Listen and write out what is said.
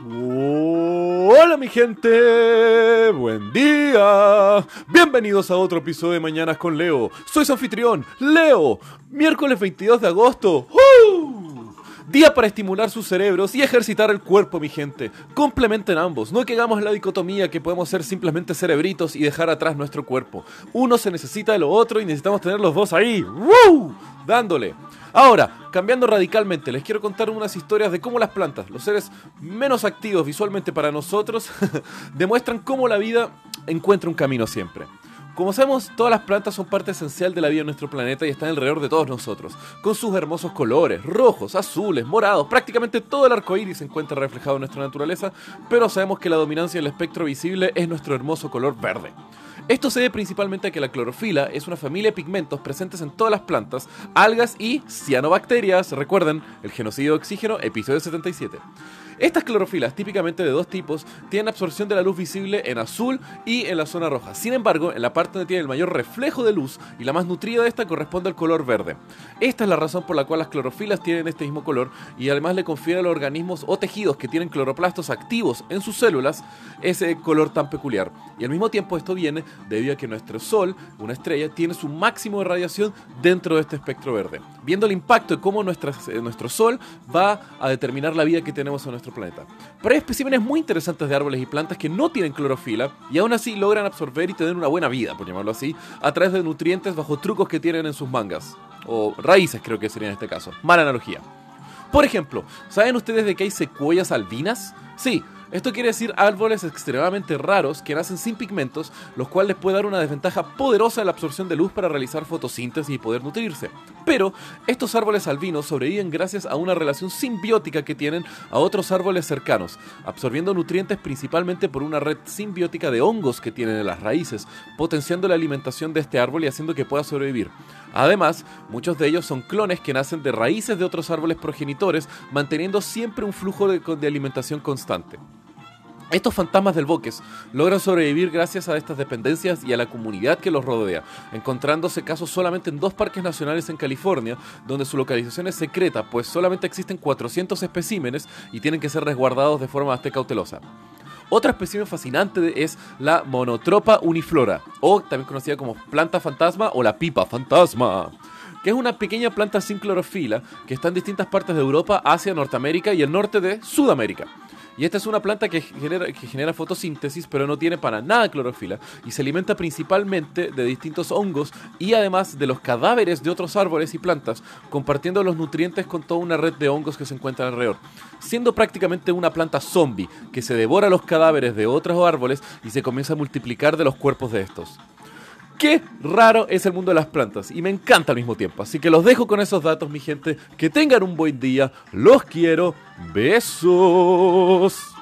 Hola mi gente, buen día. Bienvenidos a otro episodio de Mañanas con Leo. Soy su anfitrión, Leo. Miércoles 22 de agosto. Día para estimular sus cerebros y ejercitar el cuerpo, mi gente. Complementen ambos, no que hagamos la dicotomía que podemos ser simplemente cerebritos y dejar atrás nuestro cuerpo. Uno se necesita de lo otro y necesitamos tener los dos ahí. ¡Woo! Dándole. Ahora, cambiando radicalmente, les quiero contar unas historias de cómo las plantas, los seres menos activos visualmente para nosotros, demuestran cómo la vida encuentra un camino siempre. Como sabemos, todas las plantas son parte esencial de la vida en nuestro planeta y están alrededor de todos nosotros, con sus hermosos colores, rojos, azules, morados, prácticamente todo el arco iris se encuentra reflejado en nuestra naturaleza, pero sabemos que la dominancia del espectro visible es nuestro hermoso color verde. Esto se debe principalmente a que la clorofila es una familia de pigmentos presentes en todas las plantas, algas y cianobacterias. Recuerden, el genocidio de oxígeno, episodio 77. Estas clorofilas, típicamente de dos tipos, tienen absorción de la luz visible en azul y en la zona roja. Sin embargo, en la parte donde tiene el mayor reflejo de luz y la más nutrida de esta corresponde al color verde. Esta es la razón por la cual las clorofilas tienen este mismo color y además le confiere a los organismos o tejidos que tienen cloroplastos activos en sus células ese color tan peculiar. Y al mismo tiempo esto viene debido a que nuestro Sol, una estrella, tiene su máximo de radiación dentro de este espectro verde. Viendo el impacto de cómo eh, nuestro Sol va a determinar la vida que tenemos en nuestro planeta. Pero hay especímenes muy interesantes de árboles y plantas que no tienen clorofila y aún así logran absorber y tener una buena vida, por llamarlo así, a través de nutrientes bajo trucos que tienen en sus mangas. O raíces creo que sería en este caso. Mala analogía. Por ejemplo, ¿saben ustedes de que hay secuoyas albinas? Sí, esto quiere decir árboles extremadamente raros que nacen sin pigmentos, los cuales puede dar una desventaja poderosa en la absorción de luz para realizar fotosíntesis y poder nutrirse. Pero estos árboles albinos sobreviven gracias a una relación simbiótica que tienen a otros árboles cercanos, absorbiendo nutrientes principalmente por una red simbiótica de hongos que tienen en las raíces, potenciando la alimentación de este árbol y haciendo que pueda sobrevivir. Además, muchos de ellos son clones que nacen de raíces de otros árboles progenitores, manteniendo siempre un flujo de, de alimentación constante. Estos fantasmas del bosques logran sobrevivir gracias a estas dependencias y a la comunidad que los rodea, encontrándose casos solamente en dos parques nacionales en California, donde su localización es secreta, pues solamente existen 400 especímenes y tienen que ser resguardados de forma bastante cautelosa. Otra especie fascinante es la Monotropa uniflora, o también conocida como planta fantasma o la pipa fantasma que es una pequeña planta sin clorofila que está en distintas partes de Europa, Asia, Norteamérica y el norte de Sudamérica. Y esta es una planta que genera, que genera fotosíntesis, pero no tiene para nada clorofila y se alimenta principalmente de distintos hongos y además de los cadáveres de otros árboles y plantas, compartiendo los nutrientes con toda una red de hongos que se encuentran alrededor, siendo prácticamente una planta zombie que se devora los cadáveres de otros árboles y se comienza a multiplicar de los cuerpos de estos. Qué raro es el mundo de las plantas y me encanta al mismo tiempo. Así que los dejo con esos datos, mi gente. Que tengan un buen día. Los quiero. Besos.